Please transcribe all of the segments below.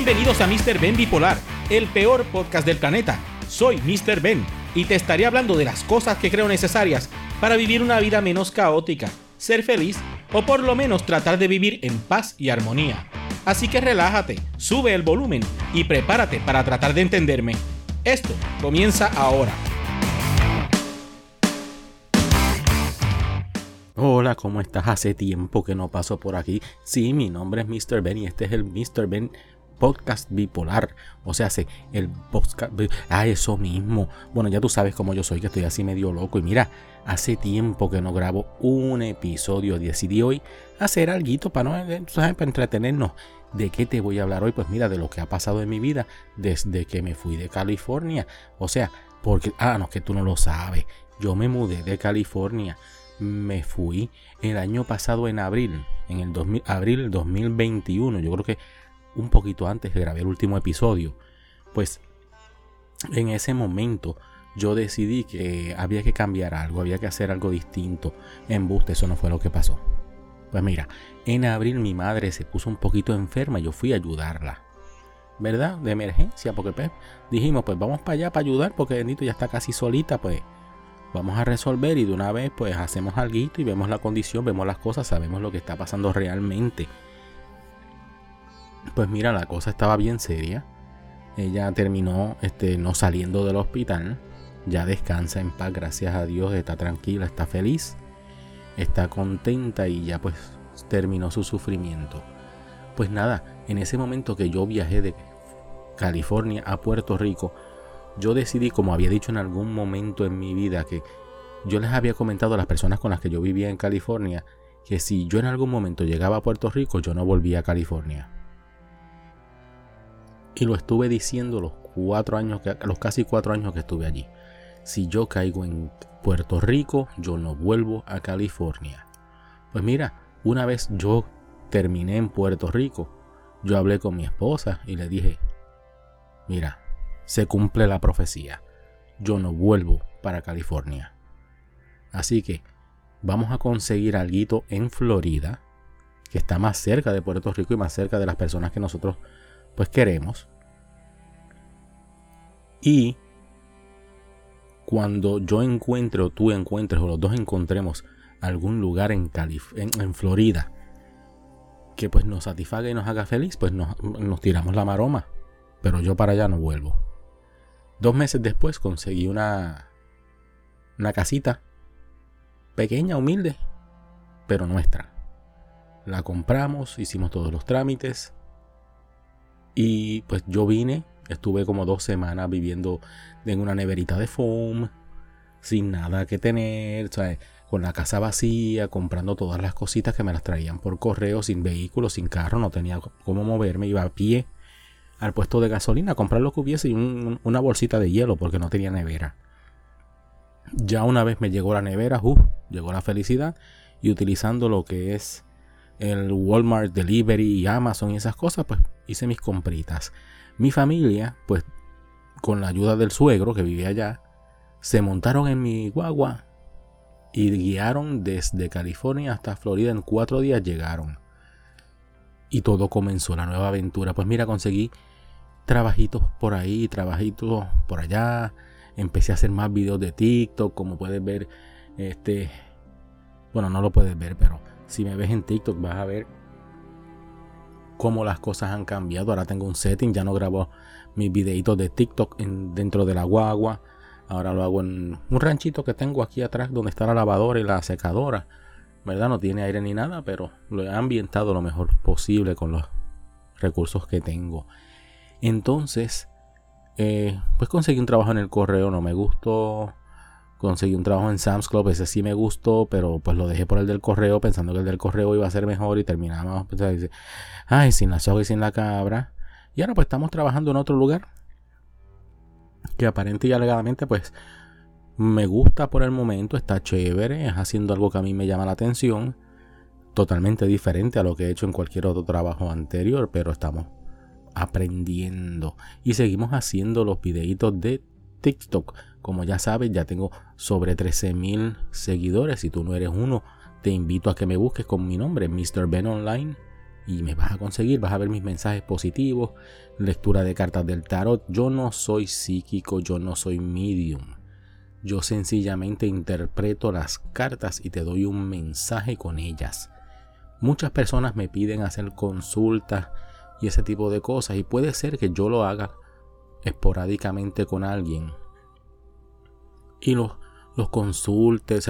Bienvenidos a Mr. Ben Bipolar, el peor podcast del planeta. Soy Mr. Ben y te estaré hablando de las cosas que creo necesarias para vivir una vida menos caótica, ser feliz o por lo menos tratar de vivir en paz y armonía. Así que relájate, sube el volumen y prepárate para tratar de entenderme. Esto comienza ahora. Hola, ¿cómo estás? Hace tiempo que no paso por aquí. Sí, mi nombre es Mr. Ben y este es el Mr. Ben podcast bipolar. O sea, hace el podcast. Ah, eso mismo. Bueno, ya tú sabes cómo yo soy, que estoy así medio loco. Y mira, hace tiempo que no grabo un episodio. Decidí hoy hacer algo para, no, eh, para entretenernos. ¿De qué te voy a hablar hoy? Pues mira, de lo que ha pasado en mi vida desde que me fui de California. O sea, porque, ah, no, que tú no lo sabes. Yo me mudé de California me fui el año pasado en abril, en el 2000, abril 2021, yo creo que un poquito antes de grabé el último episodio, pues en ese momento yo decidí que había que cambiar algo, había que hacer algo distinto. En Buste eso no fue lo que pasó. Pues mira, en abril mi madre se puso un poquito enferma y yo fui a ayudarla. ¿Verdad? De emergencia, porque pues, dijimos, pues vamos para allá para ayudar, porque Benito ya está casi solita, pues vamos a resolver y de una vez pues hacemos algo y vemos la condición, vemos las cosas, sabemos lo que está pasando realmente. Pues mira, la cosa estaba bien seria. Ella terminó este, no saliendo del hospital. Ya descansa en paz, gracias a Dios, está tranquila, está feliz, está contenta y ya pues terminó su sufrimiento. Pues nada, en ese momento que yo viajé de California a Puerto Rico, yo decidí, como había dicho en algún momento en mi vida, que yo les había comentado a las personas con las que yo vivía en California, que si yo en algún momento llegaba a Puerto Rico, yo no volvía a California. Y lo estuve diciendo los cuatro años, los casi cuatro años que estuve allí. Si yo caigo en Puerto Rico, yo no vuelvo a California. Pues mira, una vez yo terminé en Puerto Rico, yo hablé con mi esposa y le dije, mira, se cumple la profecía. Yo no vuelvo para California. Así que vamos a conseguir algo en Florida, que está más cerca de Puerto Rico y más cerca de las personas que nosotros pues queremos. Y cuando yo encuentre o tú encuentres o los dos encontremos algún lugar en, Florida que pues nos satisfaga y nos haga feliz, pues nos, nos tiramos la maroma. Pero yo para allá no vuelvo. Dos meses después conseguí una, una casita pequeña, humilde, pero nuestra. La compramos, hicimos todos los trámites y pues yo vine, estuve como dos semanas viviendo en una neverita de foam, sin nada que tener, con la casa vacía, comprando todas las cositas que me las traían por correo, sin vehículo, sin carro, no tenía cómo moverme, iba a pie al puesto de gasolina a comprar lo que hubiese y una bolsita de hielo porque no tenía nevera. Ya una vez me llegó la nevera, uh, llegó la felicidad y utilizando lo que es el Walmart Delivery y Amazon y esas cosas, pues hice mis compritas. Mi familia, pues con la ayuda del suegro que vivía allá, se montaron en mi guagua y guiaron desde California hasta Florida. En cuatro días llegaron. Y todo comenzó la nueva aventura. Pues mira, conseguí trabajitos por ahí, trabajitos por allá. Empecé a hacer más videos de TikTok, como puedes ver. Este, bueno, no lo puedes ver, pero si me ves en TikTok vas a ver cómo las cosas han cambiado. Ahora tengo un setting, ya no grabo mis videitos de TikTok en, dentro de la guagua. Ahora lo hago en un ranchito que tengo aquí atrás donde está la lavadora y la secadora. ¿Verdad? No tiene aire ni nada, pero lo he ambientado lo mejor posible con los recursos que tengo. Entonces, eh, pues conseguí un trabajo en el correo, no me gustó. Conseguí un trabajo en Sam's Club, ese sí me gustó, pero pues lo dejé por el del correo, pensando que el del correo iba a ser mejor y terminamos, pues, ay, sin la soga y sin la cabra. Y ahora pues estamos trabajando en otro lugar, que aparente y alegadamente pues me gusta por el momento, está chévere, es haciendo algo que a mí me llama la atención, totalmente diferente a lo que he hecho en cualquier otro trabajo anterior, pero estamos aprendiendo y seguimos haciendo los videitos de TikTok. Como ya sabes, ya tengo sobre 13 mil seguidores. Si tú no eres uno, te invito a que me busques con mi nombre, Mr. Ben Online. y me vas a conseguir, vas a ver mis mensajes positivos, lectura de cartas del tarot. Yo no soy psíquico, yo no soy medium. Yo sencillamente interpreto las cartas y te doy un mensaje con ellas. Muchas personas me piden hacer consultas y ese tipo de cosas y puede ser que yo lo haga esporádicamente con alguien y los, los consulte,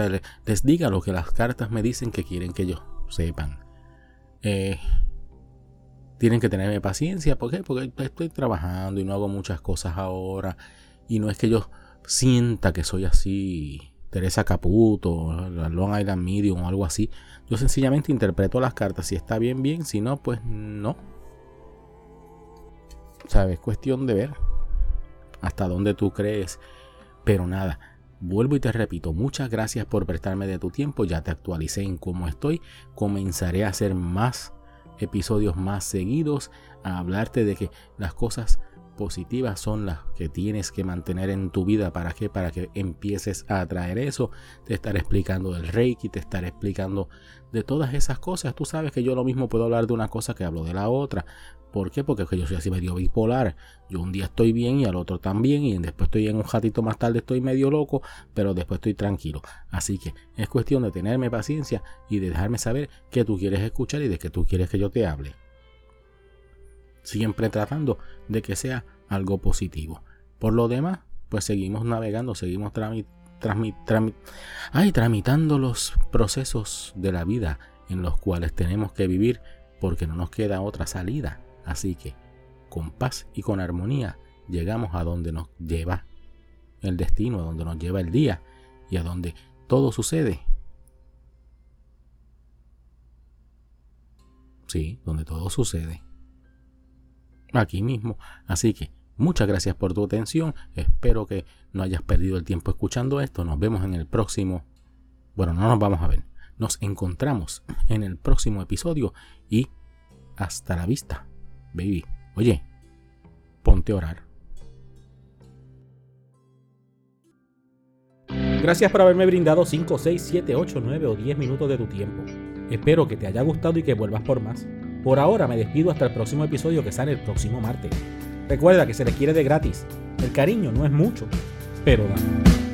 les, diga lo que las cartas me dicen que quieren que ellos sepan. Eh, tienen que tenerme paciencia. ¿Por qué? Porque estoy trabajando y no hago muchas cosas ahora. Y no es que yo sienta que soy así, Teresa Caputo, Long Island Medium o algo así. Yo sencillamente interpreto las cartas. Si está bien, bien. Si no, pues no. ¿Sabes? Es cuestión de ver hasta dónde tú crees. Pero nada, Vuelvo y te repito, muchas gracias por prestarme de tu tiempo, ya te actualicé en cómo estoy, comenzaré a hacer más episodios más seguidos, a hablarte de que las cosas positivas son las que tienes que mantener en tu vida. ¿Para qué? Para que empieces a atraer eso. Te estaré explicando del Reiki, te estaré explicando de todas esas cosas. Tú sabes que yo lo mismo puedo hablar de una cosa que hablo de la otra. ¿Por qué? Porque yo soy así medio bipolar. Yo un día estoy bien y al otro también. Y después estoy en un ratito más tarde estoy medio loco, pero después estoy tranquilo. Así que es cuestión de tenerme paciencia y de dejarme saber qué tú quieres escuchar y de qué tú quieres que yo te hable siempre tratando de que sea algo positivo. Por lo demás, pues seguimos navegando, seguimos tramitando los procesos de la vida en los cuales tenemos que vivir porque no nos queda otra salida. Así que, con paz y con armonía, llegamos a donde nos lleva el destino, a donde nos lleva el día y a donde todo sucede. Sí, donde todo sucede aquí mismo. Así que muchas gracias por tu atención. Espero que no hayas perdido el tiempo escuchando esto. Nos vemos en el próximo. Bueno, no nos vamos a ver. Nos encontramos en el próximo episodio y hasta la vista, baby. Oye, ponte a orar. Gracias por haberme brindado 5, 6, 7, 8, 9 o 10 minutos de tu tiempo. Espero que te haya gustado y que vuelvas por más. Por ahora me despido hasta el próximo episodio que sale el próximo martes. Recuerda que se requiere de gratis. El cariño no es mucho, pero da.